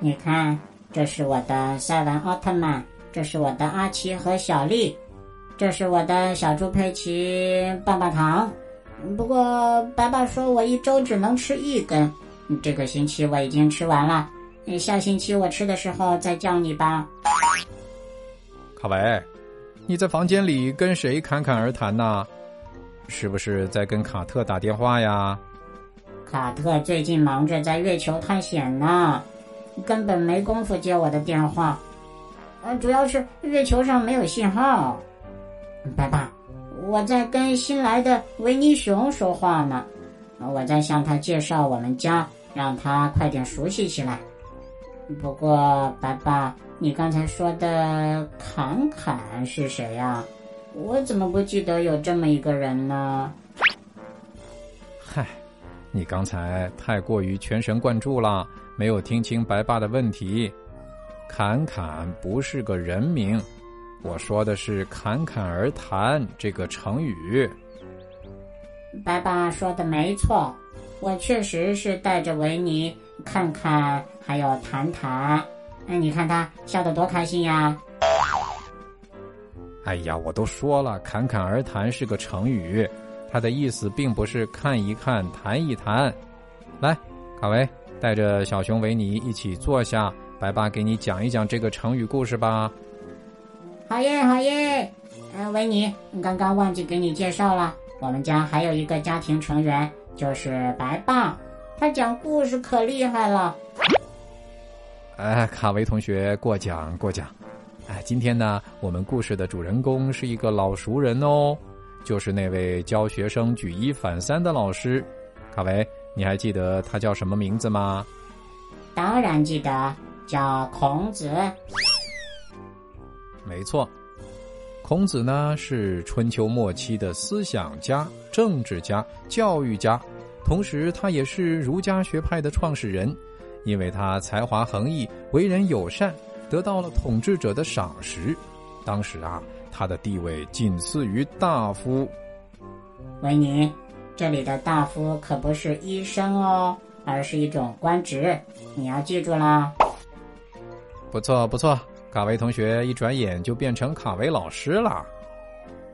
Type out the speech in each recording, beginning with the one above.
你看，这是我的赛文奥特曼，这是我的阿奇和小丽，这是我的小猪佩奇棒棒糖。不过爸爸说我一周只能吃一根，这个星期我已经吃完了。下星期我吃的时候再叫你吧。卡维，你在房间里跟谁侃侃而谈呢？是不是在跟卡特打电话呀？卡特最近忙着在月球探险呢，根本没工夫接我的电话。嗯，主要是月球上没有信号。爸爸。我在跟新来的维尼熊说话呢，我在向他介绍我们家，让他快点熟悉起来。不过，爸爸，你刚才说的侃侃是谁呀？我怎么不记得有这么一个人呢？嗨，你刚才太过于全神贯注了，没有听清白爸的问题。侃侃不是个人名。我说的是“侃侃而谈”这个成语。白爸说的没错，我确实是带着维尼看看，还有谈谈。哎，你看他笑得多开心呀！哎呀，我都说了，“侃侃而谈”是个成语，它的意思并不是看一看、谈一谈。来，卡维，带着小熊维尼一起坐下，白爸给你讲一讲这个成语故事吧。好耶，好耶！嗯，维尼，刚刚忘记给你介绍了，我们家还有一个家庭成员，就是白爸，他讲故事可厉害了。哎，卡维同学过奖过奖。哎，今天呢，我们故事的主人公是一个老熟人哦，就是那位教学生举一反三的老师。卡维，你还记得他叫什么名字吗？当然记得，叫孔子。没错，孔子呢是春秋末期的思想家、政治家、教育家，同时他也是儒家学派的创始人。因为他才华横溢、为人友善，得到了统治者的赏识。当时啊，他的地位仅次于大夫。维尼，这里的大夫可不是医生哦，而是一种官职，你要记住啦。不错，不错。卡维同学一转眼就变成卡维老师了。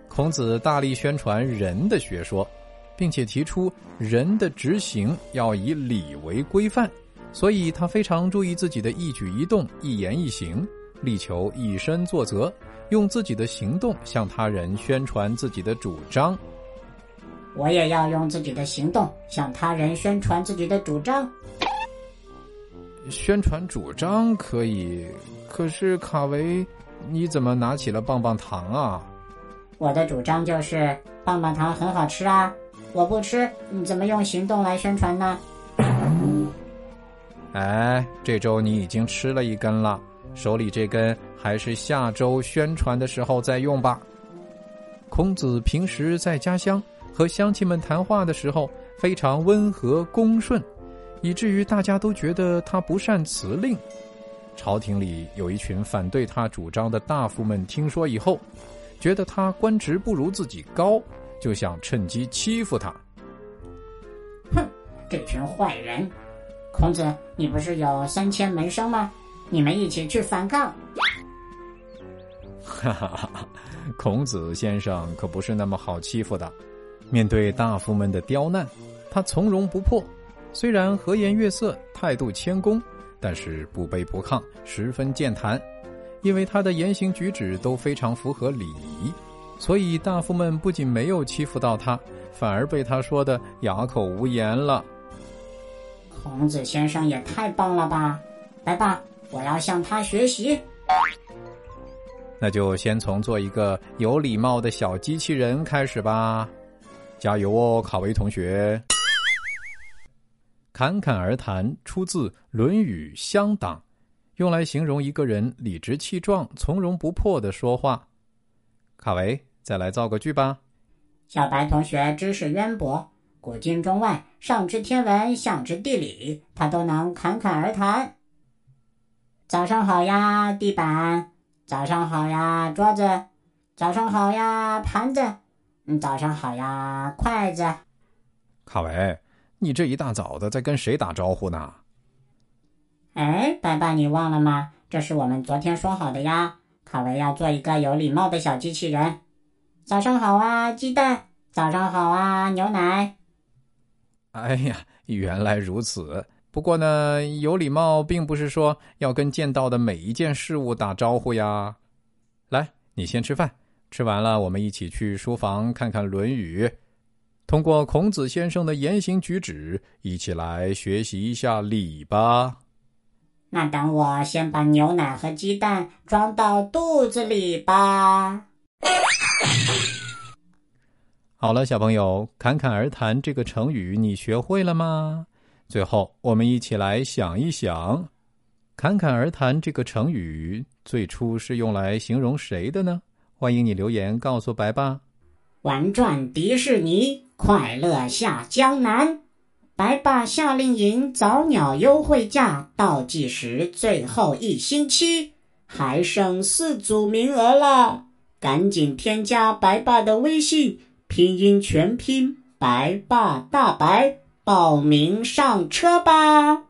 孔子大力宣传仁的学说，并且提出人的执行要以礼为规范，所以他非常注意自己的一举一动、一言一行，力求以身作则，用自己的行动向他人宣传自己的主张。我也要用自己的行动向他人宣传自己的主张。宣传主张可以。可是卡维，你怎么拿起了棒棒糖啊？我的主张就是棒棒糖很好吃啊！我不吃，你怎么用行动来宣传呢？哎，这周你已经吃了一根了，手里这根还是下周宣传的时候再用吧。孔子平时在家乡和乡亲们谈话的时候非常温和恭顺，以至于大家都觉得他不善辞令。朝廷里有一群反对他主张的大夫们，听说以后，觉得他官职不如自己高，就想趁机欺负他。哼，这群坏人！孔子，你不是有三千门生吗？你们一起去反抗！哈哈哈哈！孔子先生可不是那么好欺负的。面对大夫们的刁难，他从容不迫，虽然和颜悦色，态度谦恭。但是不卑不亢，十分健谈，因为他的言行举止都非常符合礼仪，所以大夫们不仅没有欺负到他，反而被他说的哑口无言了。孔子先生也太棒了吧！来吧，我要向他学习。那就先从做一个有礼貌的小机器人开始吧，加油哦，卡维同学。侃侃而谈出自《论语·乡党》，用来形容一个人理直气壮、从容不迫的说话。卡维，再来造个句吧。小白同学知识渊博，古今中外，上知天文，下知地理，他都能侃侃而谈。早上好呀，地板；早上好呀，桌子；早上好呀，盘子；嗯，早上好呀，筷子。卡维。你这一大早的在跟谁打招呼呢？哎，白爸，你忘了吗？这是我们昨天说好的呀。卡维要做一个有礼貌的小机器人。早上好啊，鸡蛋。早上好啊，牛奶。哎呀，原来如此。不过呢，有礼貌并不是说要跟见到的每一件事物打招呼呀。来，你先吃饭，吃完了我们一起去书房看看《论语》，通过孔子先生的言行举止，一起来学习一下礼吧。那等我先把牛奶和鸡蛋装到肚子里吧。好了，小朋友，侃侃而谈这个成语你学会了吗？最后，我们一起来想一想，“侃侃而谈”这个成语最初是用来形容谁的呢？欢迎你留言告诉白爸。玩转迪士尼，快乐下江南。白爸夏令营早鸟优惠价倒计时最后一星期，还剩四组名额了，赶紧添加白爸的微信，拼音全拼白爸大白。报名上车吧！